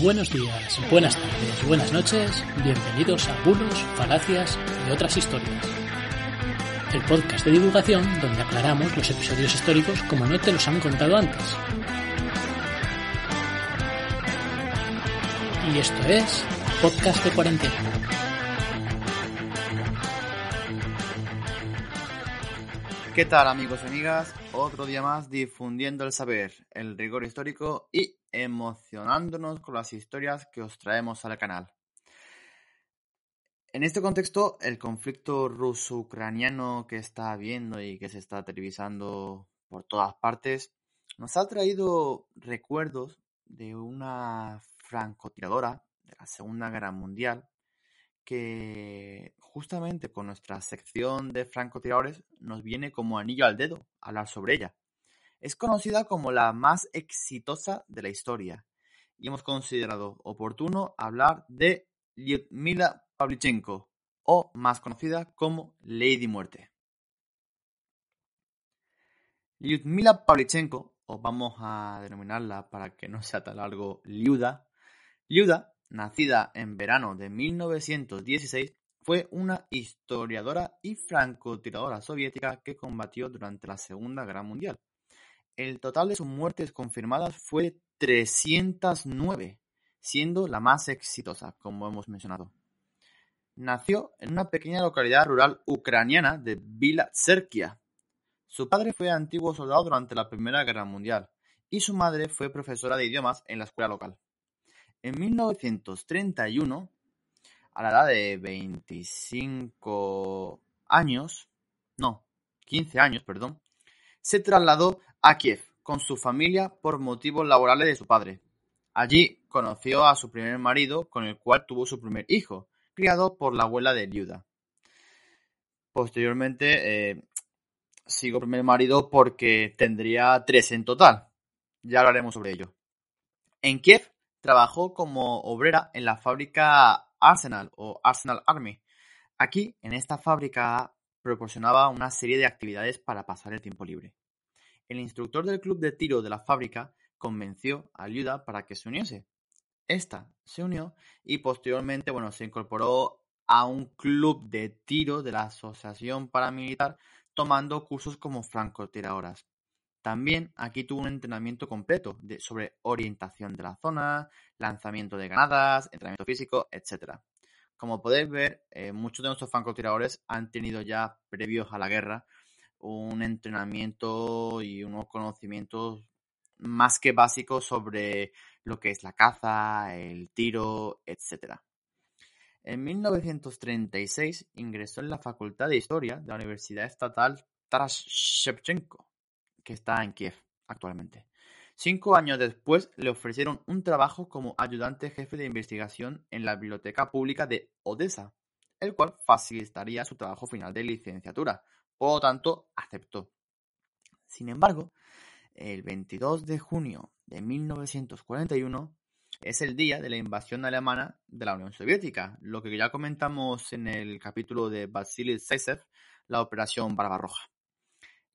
Buenos días, buenas tardes, buenas noches, bienvenidos a Bulos, Falacias y otras historias. El podcast de divulgación donde aclaramos los episodios históricos como no te los han contado antes. Y esto es Podcast de Cuarentena. ¿Qué tal amigos y amigas? Otro día más difundiendo el saber, el rigor histórico y emocionándonos con las historias que os traemos al canal. En este contexto, el conflicto ruso-ucraniano que está habiendo y que se está televisando por todas partes nos ha traído recuerdos de una francotiradora de la Segunda Guerra Mundial que justamente con nuestra sección de francotiradores nos viene como anillo al dedo hablar sobre ella. Es conocida como la más exitosa de la historia y hemos considerado oportuno hablar de Lyudmila Pavlichenko, o más conocida como Lady Muerte. Lyudmila Pavlichenko, o vamos a denominarla para que no sea tan largo, Liuda, Liuda, nacida en verano de 1916, fue una historiadora y francotiradora soviética que combatió durante la Segunda Guerra Mundial. El total de sus muertes confirmadas fue 309, siendo la más exitosa, como hemos mencionado. Nació en una pequeña localidad rural ucraniana de Vila Tserkia. Su padre fue antiguo soldado durante la Primera Guerra Mundial y su madre fue profesora de idiomas en la escuela local. En 1931, a la edad de 25 años, no, 15 años, perdón, se trasladó a Kiev con su familia por motivos laborales de su padre. Allí conoció a su primer marido, con el cual tuvo su primer hijo, criado por la abuela de Liuda. Posteriormente, eh, sigo primer marido porque tendría tres en total. Ya hablaremos sobre ello. En Kiev trabajó como obrera en la fábrica Arsenal o Arsenal Army. Aquí, en esta fábrica, proporcionaba una serie de actividades para pasar el tiempo libre. El instructor del club de tiro de la fábrica convenció a Liuda para que se uniese. Esta se unió y posteriormente bueno, se incorporó a un club de tiro de la Asociación Paramilitar tomando cursos como francotiradoras. También aquí tuvo un entrenamiento completo sobre orientación de la zona, lanzamiento de granadas, entrenamiento físico, etc. Como podéis ver, eh, muchos de nuestros francotiradores han tenido ya, previos a la guerra, un entrenamiento y unos conocimientos más que básicos sobre lo que es la caza, el tiro, etc. En 1936 ingresó en la Facultad de Historia de la Universidad Estatal Taras Shevchenko, que está en Kiev actualmente. Cinco años después le ofrecieron un trabajo como ayudante jefe de investigación en la Biblioteca Pública de Odessa, el cual facilitaría su trabajo final de licenciatura, por lo tanto, aceptó. Sin embargo, el 22 de junio de 1941 es el día de la invasión alemana de la Unión Soviética, lo que ya comentamos en el capítulo de Vasily Zaitsev, la Operación Barbarroja.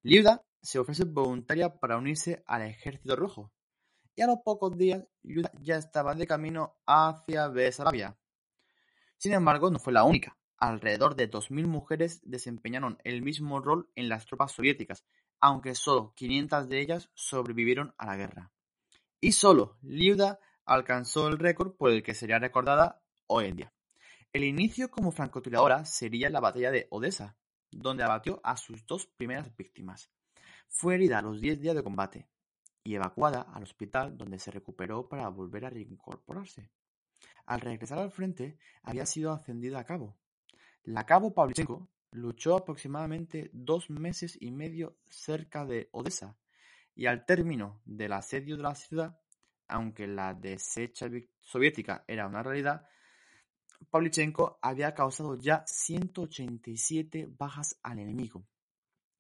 Liuda se ofrece voluntaria para unirse al Ejército Rojo, y a los pocos días Liuda ya estaba de camino hacia Besarabia. Sin embargo, no fue la única. Alrededor de dos mil mujeres desempeñaron el mismo rol en las tropas soviéticas, aunque solo 500 de ellas sobrevivieron a la guerra. Y solo Liuda alcanzó el récord por el que sería recordada hoy en día. El inicio como francotiradora sería la batalla de Odessa, donde abatió a sus dos primeras víctimas. Fue herida a los 10 días de combate y evacuada al hospital donde se recuperó para volver a reincorporarse. Al regresar al frente, había sido ascendida a cabo, la cabo Pavlichenko luchó aproximadamente dos meses y medio cerca de Odessa y al término del asedio de la ciudad, aunque la deshecha soviética era una realidad, Pavlichenko había causado ya 187 bajas al enemigo.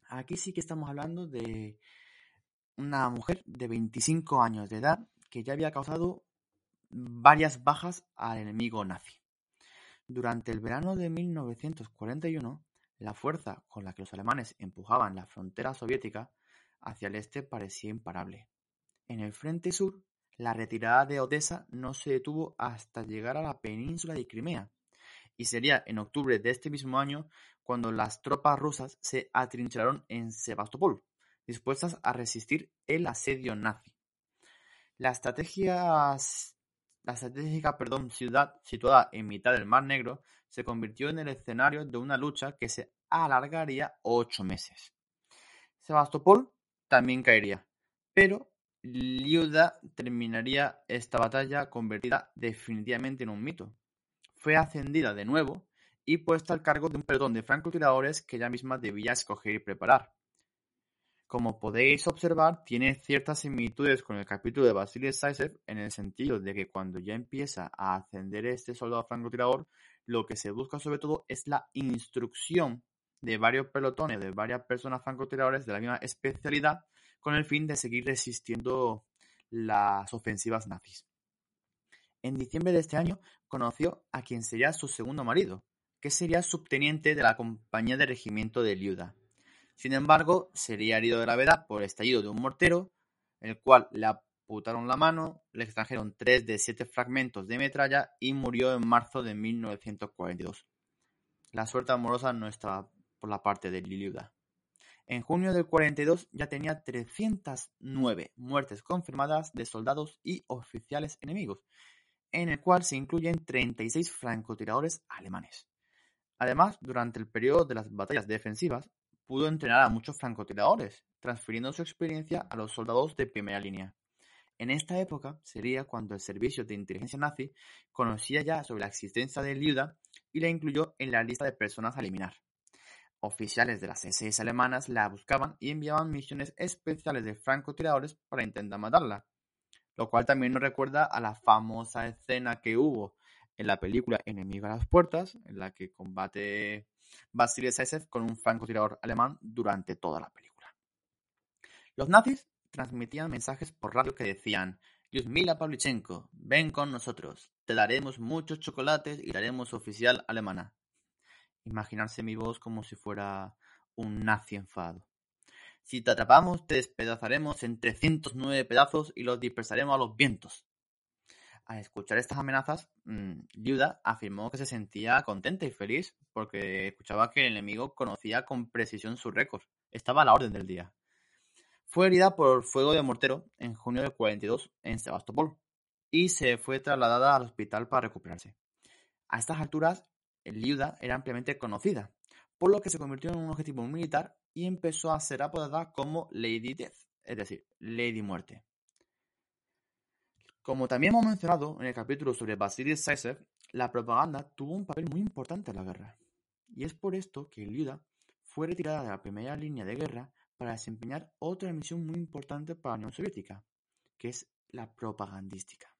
Aquí sí que estamos hablando de una mujer de 25 años de edad que ya había causado varias bajas al enemigo nazi. Durante el verano de 1941, la fuerza con la que los alemanes empujaban la frontera soviética hacia el este parecía imparable. En el frente sur, la retirada de Odessa no se detuvo hasta llegar a la península de Crimea, y sería en octubre de este mismo año cuando las tropas rusas se atrincheraron en Sebastopol, dispuestas a resistir el asedio nazi. La estrategia, la estratégica perdón, ciudad situada en mitad del Mar Negro se convirtió en el escenario de una lucha que se alargaría ocho meses. Sebastopol también caería, pero Liuda terminaría esta batalla convertida definitivamente en un mito. Fue ascendida de nuevo y puesta al cargo de un pelotón de francotiradores que ella misma debía escoger y preparar. Como podéis observar, tiene ciertas similitudes con el capítulo de Vasily Zaitsev en el sentido de que cuando ya empieza a ascender este soldado francotirador, lo que se busca sobre todo es la instrucción de varios pelotones, de varias personas francotiradores de la misma especialidad con el fin de seguir resistiendo las ofensivas nazis. En diciembre de este año conoció a quien sería su segundo marido, que sería subteniente de la compañía de regimiento de Liuda. Sin embargo, sería herido de gravedad por el estallido de un mortero, el cual le amputaron la mano, le extrajeron tres de siete fragmentos de metralla y murió en marzo de 1942. La suerte amorosa no estaba por la parte de Liuda. En junio del 42 ya tenía 309 muertes confirmadas de soldados y oficiales enemigos, en el cual se incluyen 36 francotiradores alemanes. Además, durante el periodo de las batallas defensivas, pudo entrenar a muchos francotiradores, transfiriendo su experiencia a los soldados de primera línea. En esta época sería cuando el servicio de inteligencia nazi conocía ya sobre la existencia de Liuda y la incluyó en la lista de personas a eliminar. Oficiales de las SS alemanas la buscaban y enviaban misiones especiales de francotiradores para intentar matarla, lo cual también nos recuerda a la famosa escena que hubo en la película Enemigo a las puertas, en la que combate Vasily Zaitsev con un francotirador alemán durante toda la película. Los nazis transmitían mensajes por radio que decían Lyudmila Pavlichenko, ven con nosotros, te daremos muchos chocolates y daremos oficial alemana imaginarse mi voz como si fuera un nazi enfadado. Si te atrapamos, te despedazaremos en 309 pedazos y los dispersaremos a los vientos. Al escuchar estas amenazas, mm, Liuda afirmó que se sentía contenta y feliz porque escuchaba que el enemigo conocía con precisión su récord. Estaba a la orden del día. Fue herida por fuego de mortero en junio del 42 en Sebastopol y se fue trasladada al hospital para recuperarse. A estas alturas, Liuda era ampliamente conocida, por lo que se convirtió en un objetivo militar y empezó a ser apodada como Lady Death, es decir, Lady Muerte. Como también hemos mencionado en el capítulo sobre Vasily Zaitsev, la propaganda tuvo un papel muy importante en la guerra. Y es por esto que Liuda fue retirada de la primera línea de guerra para desempeñar otra misión muy importante para la Unión Soviética, que es la propagandística.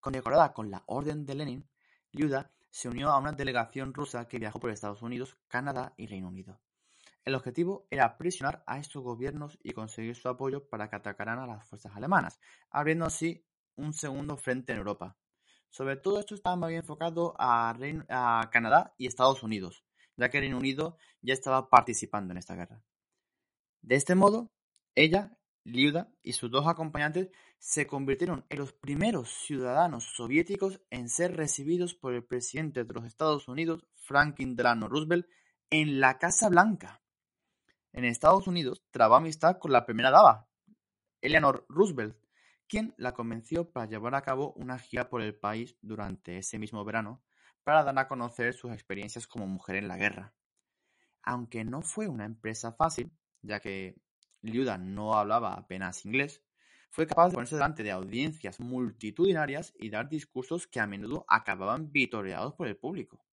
Condecorada con la Orden de Lenin, Liuda se unió a una delegación rusa que viajó por Estados Unidos, Canadá y Reino Unido. El objetivo era presionar a estos gobiernos y conseguir su apoyo para que atacaran a las fuerzas alemanas, abriendo así un segundo frente en Europa. Sobre todo esto estaba bien enfocado a, a Canadá y Estados Unidos, ya que Reino Unido ya estaba participando en esta guerra. De este modo, ella Liuda y sus dos acompañantes se convirtieron en los primeros ciudadanos soviéticos en ser recibidos por el presidente de los Estados Unidos, Franklin Delano Roosevelt, en la Casa Blanca. En Estados Unidos trabó amistad con la primera dama, Eleanor Roosevelt, quien la convenció para llevar a cabo una gira por el país durante ese mismo verano para dar a conocer sus experiencias como mujer en la guerra. Aunque no fue una empresa fácil, ya que Liuda no hablaba apenas inglés, fue capaz de ponerse delante de audiencias multitudinarias y dar discursos que a menudo acababan vitoreados por el público.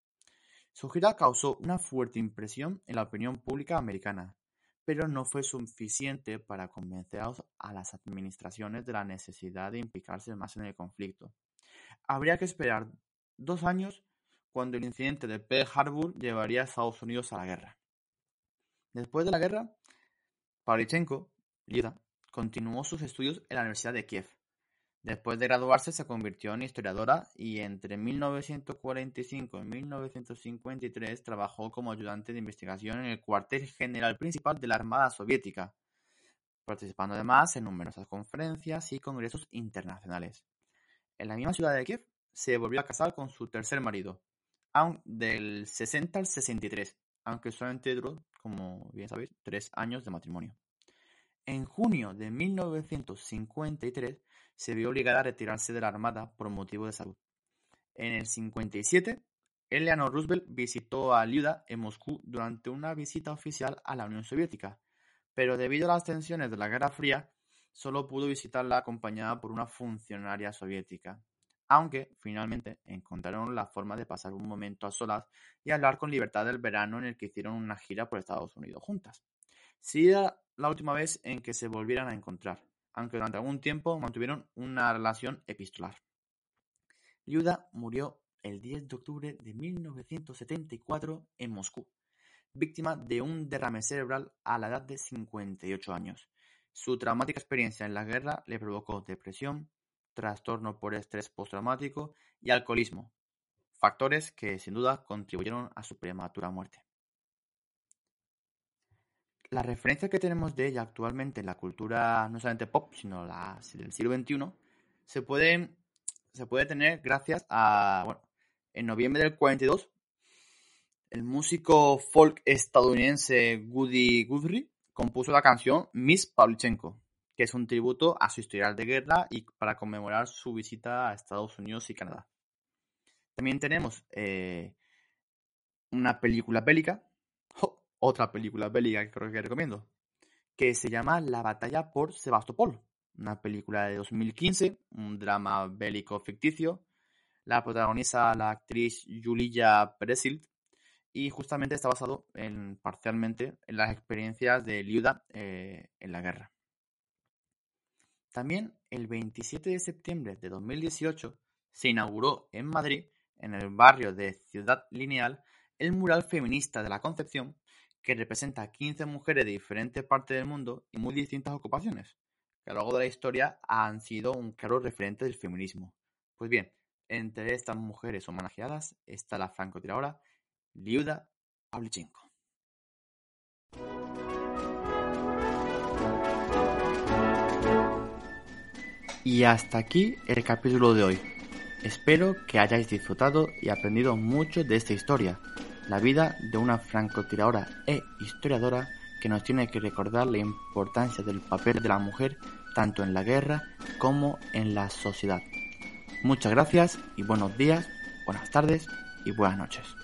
Su gira causó una fuerte impresión en la opinión pública americana, pero no fue suficiente para convencer a las administraciones de la necesidad de implicarse más en el conflicto. Habría que esperar dos años cuando el incidente de Pearl Harbor llevaría a Estados Unidos a la guerra. Después de la guerra, Pavlichenko, Lida, continuó sus estudios en la Universidad de Kiev. Después de graduarse se convirtió en historiadora y entre 1945 y 1953 trabajó como ayudante de investigación en el cuartel general principal de la Armada Soviética, participando además en numerosas conferencias y congresos internacionales. En la misma ciudad de Kiev se volvió a casar con su tercer marido, del 60 al 63, aunque solamente duró, como bien sabéis, tres años de matrimonio. En junio de 1953 se vio obligada a retirarse de la Armada por motivo de salud. En el 57, Eleanor Roosevelt visitó a Liuda en Moscú durante una visita oficial a la Unión Soviética, pero debido a las tensiones de la Guerra Fría, solo pudo visitarla acompañada por una funcionaria soviética, aunque finalmente encontraron la forma de pasar un momento a solas y hablar con libertad del verano en el que hicieron una gira por Estados Unidos juntas. Sería la última vez en que se volvieran a encontrar, aunque durante algún tiempo mantuvieron una relación epistolar. Liuda murió el 10 de octubre de 1974 en Moscú, víctima de un derrame cerebral a la edad de 58 años. Su traumática experiencia en la guerra le provocó depresión, trastorno por estrés postraumático y alcoholismo, factores que sin duda contribuyeron a su prematura muerte. La referencia que tenemos de ella actualmente en la cultura no solamente pop, sino la del siglo XXI, se puede, se puede tener gracias a, bueno, en noviembre del 42, el músico folk estadounidense Woody Guthrie compuso la canción Miss Pavlichenko, que es un tributo a su historial de guerra y para conmemorar su visita a Estados Unidos y Canadá. También tenemos eh, una película bélica otra película bélica que creo que recomiendo, que se llama La batalla por Sebastopol, una película de 2015, un drama bélico ficticio. La protagoniza la actriz Julia Peresild y justamente está basado en, parcialmente en las experiencias de Liuda eh, en la guerra. También el 27 de septiembre de 2018 se inauguró en Madrid, en el barrio de Ciudad Lineal, el mural feminista de la Concepción que representa a 15 mujeres de diferentes partes del mundo y muy distintas ocupaciones, que a lo largo de la historia han sido un claro referente del feminismo. Pues bien, entre estas mujeres homenajeadas está la francotiradora Liuda Pavlichenko. Y hasta aquí el capítulo de hoy. Espero que hayáis disfrutado y aprendido mucho de esta historia la vida de una francotiradora e historiadora que nos tiene que recordar la importancia del papel de la mujer tanto en la guerra como en la sociedad. Muchas gracias y buenos días, buenas tardes y buenas noches.